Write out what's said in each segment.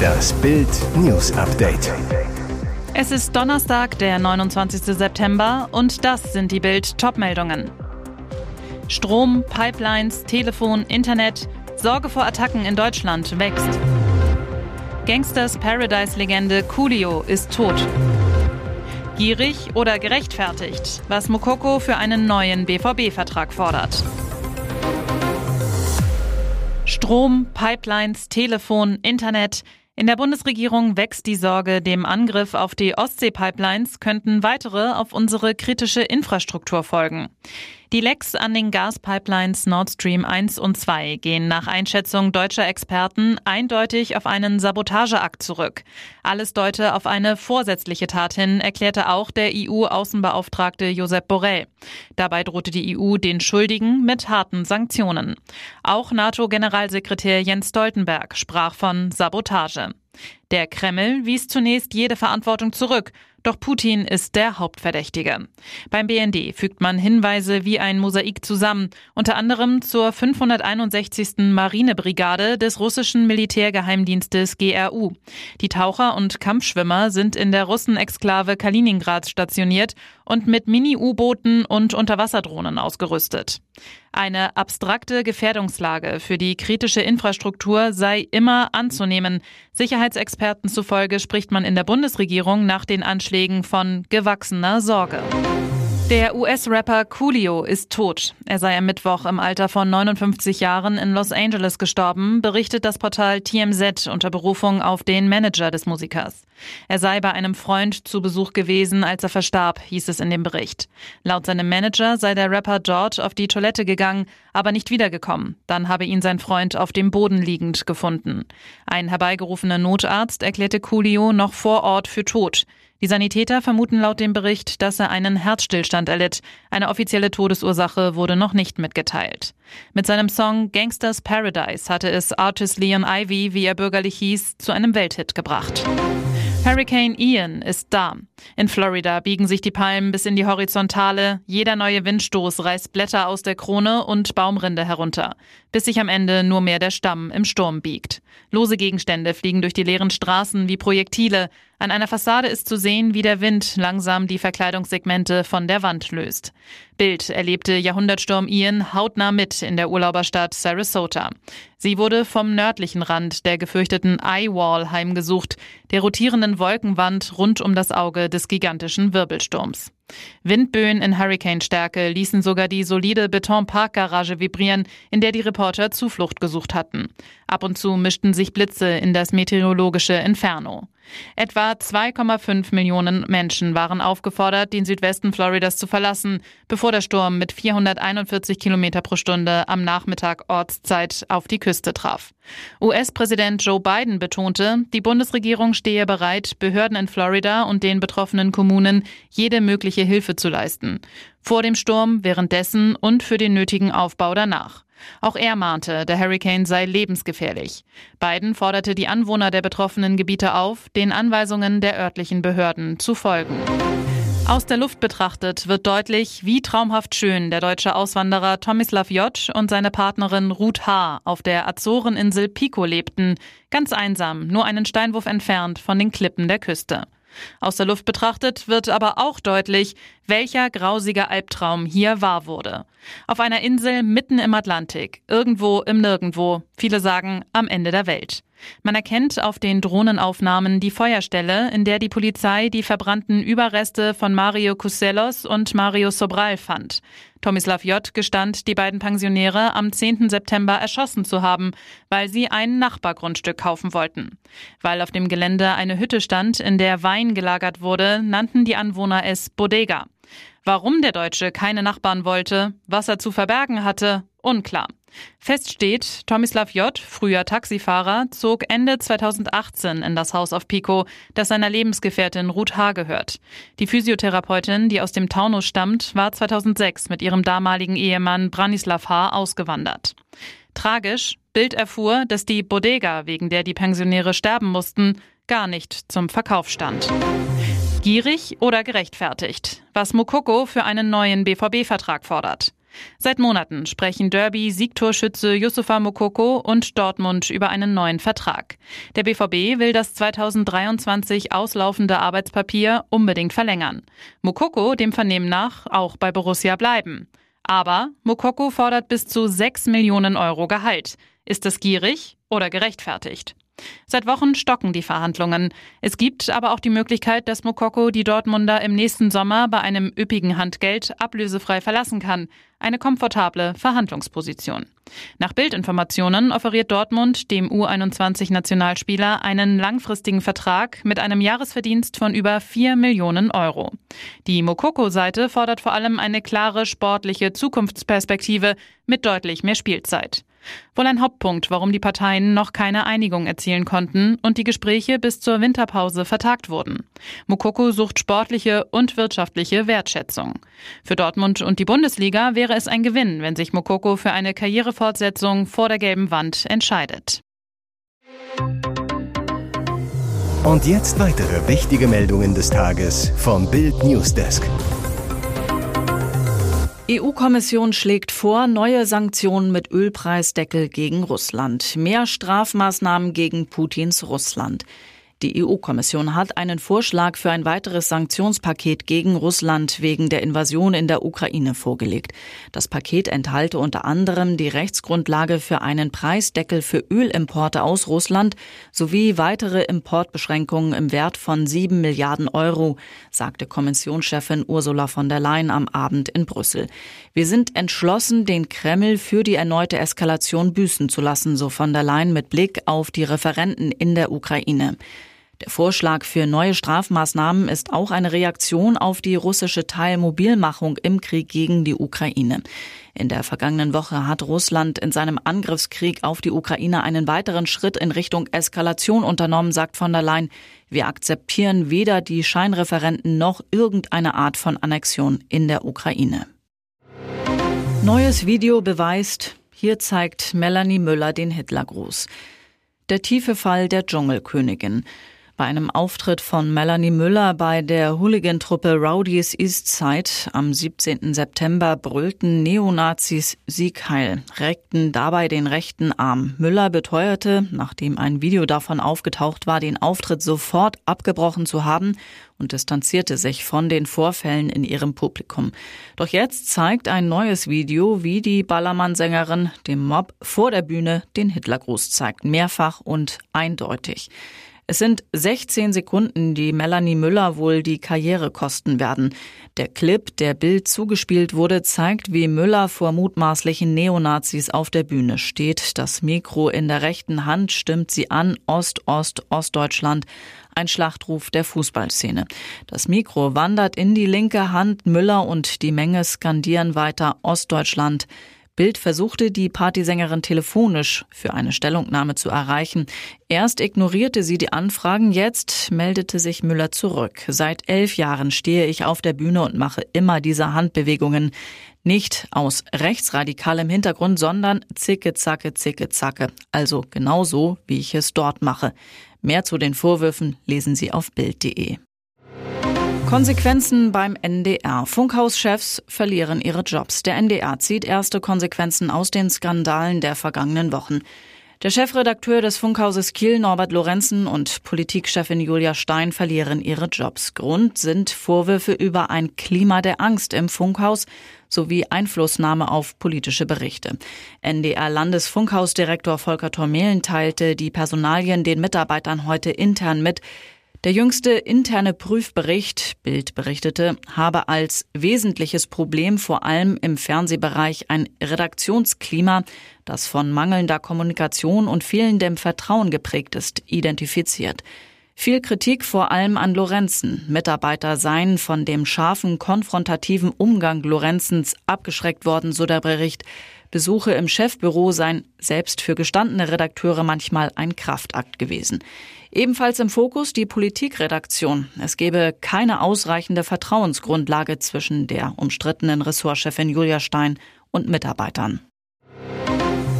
Das Bild News Update. Es ist Donnerstag, der 29. September und das sind die Bild Topmeldungen. Strom, Pipelines, Telefon, Internet, Sorge vor Attacken in Deutschland wächst. Gangsters Paradise Legende Coolio ist tot. Gierig oder gerechtfertigt, was Mokoko für einen neuen BVB-Vertrag fordert. Strom, Pipelines, Telefon, Internet. In der Bundesregierung wächst die Sorge, dem Angriff auf die Ostsee-Pipelines könnten weitere auf unsere kritische Infrastruktur folgen. Die Lecks an den Gaspipelines Nord Stream 1 und 2 gehen nach Einschätzung deutscher Experten eindeutig auf einen Sabotageakt zurück. Alles deute auf eine vorsätzliche Tat hin, erklärte auch der EU-Außenbeauftragte Josep Borrell. Dabei drohte die EU den Schuldigen mit harten Sanktionen. Auch NATO-Generalsekretär Jens Stoltenberg sprach von Sabotage. Der Kreml wies zunächst jede Verantwortung zurück, doch Putin ist der Hauptverdächtige. Beim BND fügt man Hinweise wie ein Mosaik zusammen, unter anderem zur 561. Marinebrigade des russischen Militärgeheimdienstes GRU. Die Taucher und Kampfschwimmer sind in der Russenexklave Kaliningrad stationiert und mit Mini-U-Booten und Unterwasserdrohnen ausgerüstet. Eine abstrakte Gefährdungslage für die kritische Infrastruktur sei immer anzunehmen. Sicherheitsexperten zufolge spricht man in der Bundesregierung nach den Anschlägen von gewachsener Sorge. Der US-Rapper Coolio ist tot. Er sei am Mittwoch im Alter von 59 Jahren in Los Angeles gestorben, berichtet das Portal TMZ unter Berufung auf den Manager des Musikers. Er sei bei einem Freund zu Besuch gewesen, als er verstarb, hieß es in dem Bericht. Laut seinem Manager sei der Rapper George auf die Toilette gegangen, aber nicht wiedergekommen. Dann habe ihn sein Freund auf dem Boden liegend gefunden. Ein herbeigerufener Notarzt erklärte Coolio noch vor Ort für tot. Die Sanitäter vermuten laut dem Bericht, dass er einen Herzstillstand erlitt. Eine offizielle Todesursache wurde noch nicht mitgeteilt. Mit seinem Song Gangsters Paradise hatte es Artist Leon Ivy, wie er bürgerlich hieß, zu einem Welthit gebracht. Hurricane Ian ist da. In Florida biegen sich die Palmen bis in die Horizontale. Jeder neue Windstoß reißt Blätter aus der Krone und Baumrinde herunter, bis sich am Ende nur mehr der Stamm im Sturm biegt. Lose Gegenstände fliegen durch die leeren Straßen wie Projektile. An einer Fassade ist zu sehen, wie der Wind langsam die Verkleidungssegmente von der Wand löst. Bild erlebte Jahrhundertsturm Ian hautnah mit in der Urlauberstadt Sarasota. Sie wurde vom nördlichen Rand der gefürchteten Eye Wall heimgesucht, der rotierenden Wolkenwand rund um das Auge des gigantischen Wirbelsturms. Windböen in Hurrikanstärke ließen sogar die solide Betonparkgarage vibrieren, in der die Reporter Zuflucht gesucht hatten. Ab und zu mischten sich Blitze in das meteorologische Inferno. Etwa 2,5 Millionen Menschen waren aufgefordert, den Südwesten Floridas zu verlassen, bevor der Sturm mit 441 Kilometer pro Stunde am Nachmittag Ortszeit auf die Küste traf. US-Präsident Joe Biden betonte, die Bundesregierung stehe bereit, Behörden in Florida und den betroffenen Kommunen jede mögliche Hilfe zu leisten. Vor dem Sturm, währenddessen und für den nötigen Aufbau danach. Auch er mahnte, der Hurricane sei lebensgefährlich. Biden forderte die Anwohner der betroffenen Gebiete auf, den Anweisungen der örtlichen Behörden zu folgen. Aus der Luft betrachtet wird deutlich, wie traumhaft schön der deutsche Auswanderer Tomislav Jotsch und seine Partnerin Ruth H. auf der Azoreninsel Pico lebten, ganz einsam, nur einen Steinwurf entfernt von den Klippen der Küste. Aus der Luft betrachtet wird aber auch deutlich, welcher grausiger Albtraum hier wahr wurde. Auf einer Insel mitten im Atlantik, irgendwo im Nirgendwo, viele sagen am Ende der Welt. Man erkennt auf den Drohnenaufnahmen die Feuerstelle, in der die Polizei die verbrannten Überreste von Mario Cuselos und Mario Sobral fand. Tomislav J. gestand, die beiden Pensionäre am 10. September erschossen zu haben, weil sie ein Nachbargrundstück kaufen wollten. Weil auf dem Gelände eine Hütte stand, in der Wein gelagert wurde, nannten die Anwohner es Bodega. Warum der Deutsche keine Nachbarn wollte, was er zu verbergen hatte, unklar. Fest steht, Tomislav J., früher Taxifahrer, zog Ende 2018 in das Haus auf Pico, das seiner Lebensgefährtin Ruth H. gehört. Die Physiotherapeutin, die aus dem Taunus stammt, war 2006 mit ihrem damaligen Ehemann Branislav H. ausgewandert. Tragisch, Bild erfuhr, dass die Bodega, wegen der die Pensionäre sterben mussten, gar nicht zum Verkauf stand. Gierig oder gerechtfertigt? Was Mokoko für einen neuen BVB-Vertrag fordert. Seit Monaten sprechen Derby-Siegtorschütze Yusufa Mokoko und Dortmund über einen neuen Vertrag. Der BVB will das 2023 auslaufende Arbeitspapier unbedingt verlängern. Mokoko dem Vernehmen nach auch bei Borussia bleiben. Aber Mokoko fordert bis zu 6 Millionen Euro Gehalt. Ist das gierig oder gerechtfertigt? Seit Wochen stocken die Verhandlungen. Es gibt aber auch die Möglichkeit, dass Mokoko die Dortmunder im nächsten Sommer bei einem üppigen Handgeld ablösefrei verlassen kann. Eine komfortable Verhandlungsposition. Nach Bildinformationen offeriert Dortmund dem U21-Nationalspieler einen langfristigen Vertrag mit einem Jahresverdienst von über 4 Millionen Euro. Die Mokoko-Seite fordert vor allem eine klare sportliche Zukunftsperspektive mit deutlich mehr Spielzeit. Wohl ein Hauptpunkt, warum die Parteien noch keine Einigung erzielen konnten und die Gespräche bis zur Winterpause vertagt wurden. Mokoko sucht sportliche und wirtschaftliche Wertschätzung. Für Dortmund und die Bundesliga wäre es ein Gewinn, wenn sich Mokoko für eine Karrierefortsetzung vor der gelben Wand entscheidet. Und jetzt weitere wichtige Meldungen des Tages vom Bild Newsdesk. EU-Kommission schlägt vor, neue Sanktionen mit Ölpreisdeckel gegen Russland, mehr Strafmaßnahmen gegen Putins Russland. Die EU-Kommission hat einen Vorschlag für ein weiteres Sanktionspaket gegen Russland wegen der Invasion in der Ukraine vorgelegt. Das Paket enthalte unter anderem die Rechtsgrundlage für einen Preisdeckel für Ölimporte aus Russland sowie weitere Importbeschränkungen im Wert von sieben Milliarden Euro, sagte Kommissionschefin Ursula von der Leyen am Abend in Brüssel. Wir sind entschlossen, den Kreml für die erneute Eskalation büßen zu lassen, so von der Leyen mit Blick auf die Referenten in der Ukraine. Der Vorschlag für neue Strafmaßnahmen ist auch eine Reaktion auf die russische Teilmobilmachung im Krieg gegen die Ukraine. In der vergangenen Woche hat Russland in seinem Angriffskrieg auf die Ukraine einen weiteren Schritt in Richtung Eskalation unternommen, sagt von der Leyen. Wir akzeptieren weder die Scheinreferenten noch irgendeine Art von Annexion in der Ukraine. Neues Video beweist, hier zeigt Melanie Müller den Hitlergruß. Der tiefe Fall der Dschungelkönigin. Bei einem Auftritt von Melanie Müller bei der Hooligan-Truppe Rowdies Eastside am 17. September brüllten Neonazis Sieg heil, reckten dabei den rechten Arm. Müller beteuerte, nachdem ein Video davon aufgetaucht war, den Auftritt sofort abgebrochen zu haben und distanzierte sich von den Vorfällen in ihrem Publikum. Doch jetzt zeigt ein neues Video, wie die Ballermann-Sängerin dem Mob vor der Bühne den Hitlergruß zeigt, mehrfach und eindeutig. Es sind 16 Sekunden, die Melanie Müller wohl die Karriere kosten werden. Der Clip, der Bild zugespielt wurde, zeigt, wie Müller vor mutmaßlichen Neonazis auf der Bühne steht. Das Mikro in der rechten Hand stimmt sie an Ost, Ost, Ostdeutschland. Ein Schlachtruf der Fußballszene. Das Mikro wandert in die linke Hand Müller und die Menge skandieren weiter Ostdeutschland. Bild versuchte die Partysängerin telefonisch für eine Stellungnahme zu erreichen. Erst ignorierte sie die Anfragen, jetzt meldete sich Müller zurück. Seit elf Jahren stehe ich auf der Bühne und mache immer diese Handbewegungen. Nicht aus rechtsradikalem Hintergrund, sondern zicke, zacke, zicke, zacke. Also genauso, wie ich es dort mache. Mehr zu den Vorwürfen lesen Sie auf Bild.de. Konsequenzen beim NDR. Funkhauschefs verlieren ihre Jobs. Der NDR zieht erste Konsequenzen aus den Skandalen der vergangenen Wochen. Der Chefredakteur des Funkhauses Kiel, Norbert Lorenzen, und Politikchefin Julia Stein verlieren ihre Jobs. Grund sind Vorwürfe über ein Klima der Angst im Funkhaus sowie Einflussnahme auf politische Berichte. NDR-Landesfunkhausdirektor Volker Tormelen teilte die Personalien den Mitarbeitern heute intern mit. Der jüngste interne Prüfbericht, Bild berichtete, habe als wesentliches Problem vor allem im Fernsehbereich ein Redaktionsklima, das von mangelnder Kommunikation und fehlendem Vertrauen geprägt ist, identifiziert. Viel Kritik vor allem an Lorenzen. Mitarbeiter seien von dem scharfen, konfrontativen Umgang Lorenzens abgeschreckt worden, so der Bericht. Besuche im Chefbüro seien selbst für gestandene Redakteure manchmal ein Kraftakt gewesen. Ebenfalls im Fokus die Politikredaktion. Es gebe keine ausreichende Vertrauensgrundlage zwischen der umstrittenen Ressortchefin Julia Stein und Mitarbeitern.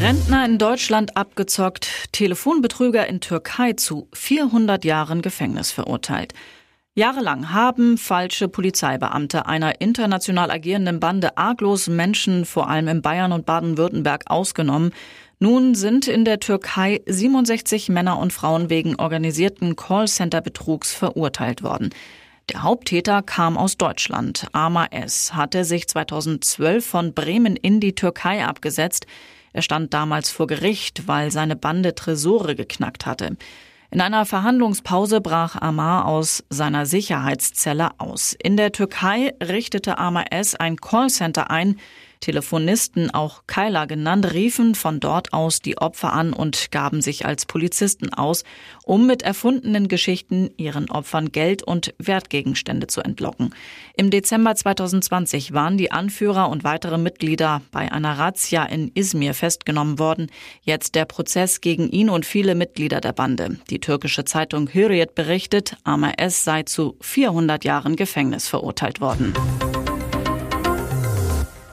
Rentner in Deutschland abgezockt, Telefonbetrüger in Türkei zu 400 Jahren Gefängnis verurteilt. Jahrelang haben falsche Polizeibeamte einer international agierenden Bande arglos Menschen, vor allem in Bayern und Baden-Württemberg, ausgenommen. Nun sind in der Türkei 67 Männer und Frauen wegen organisierten Callcenter-Betrugs verurteilt worden. Der Haupttäter kam aus Deutschland. Ama S. hatte sich 2012 von Bremen in die Türkei abgesetzt. Er stand damals vor Gericht, weil seine Bande Tresore geknackt hatte. In einer Verhandlungspause brach Amar aus seiner Sicherheitszelle aus. In der Türkei richtete Amar S. ein Callcenter ein, Telefonisten, auch Keiler genannt, riefen von dort aus die Opfer an und gaben sich als Polizisten aus, um mit erfundenen Geschichten ihren Opfern Geld und Wertgegenstände zu entlocken. Im Dezember 2020 waren die Anführer und weitere Mitglieder bei einer Razzia in Izmir festgenommen worden. Jetzt der Prozess gegen ihn und viele Mitglieder der Bande. Die türkische Zeitung Hürriyet berichtet, Amar S. sei zu 400 Jahren Gefängnis verurteilt worden.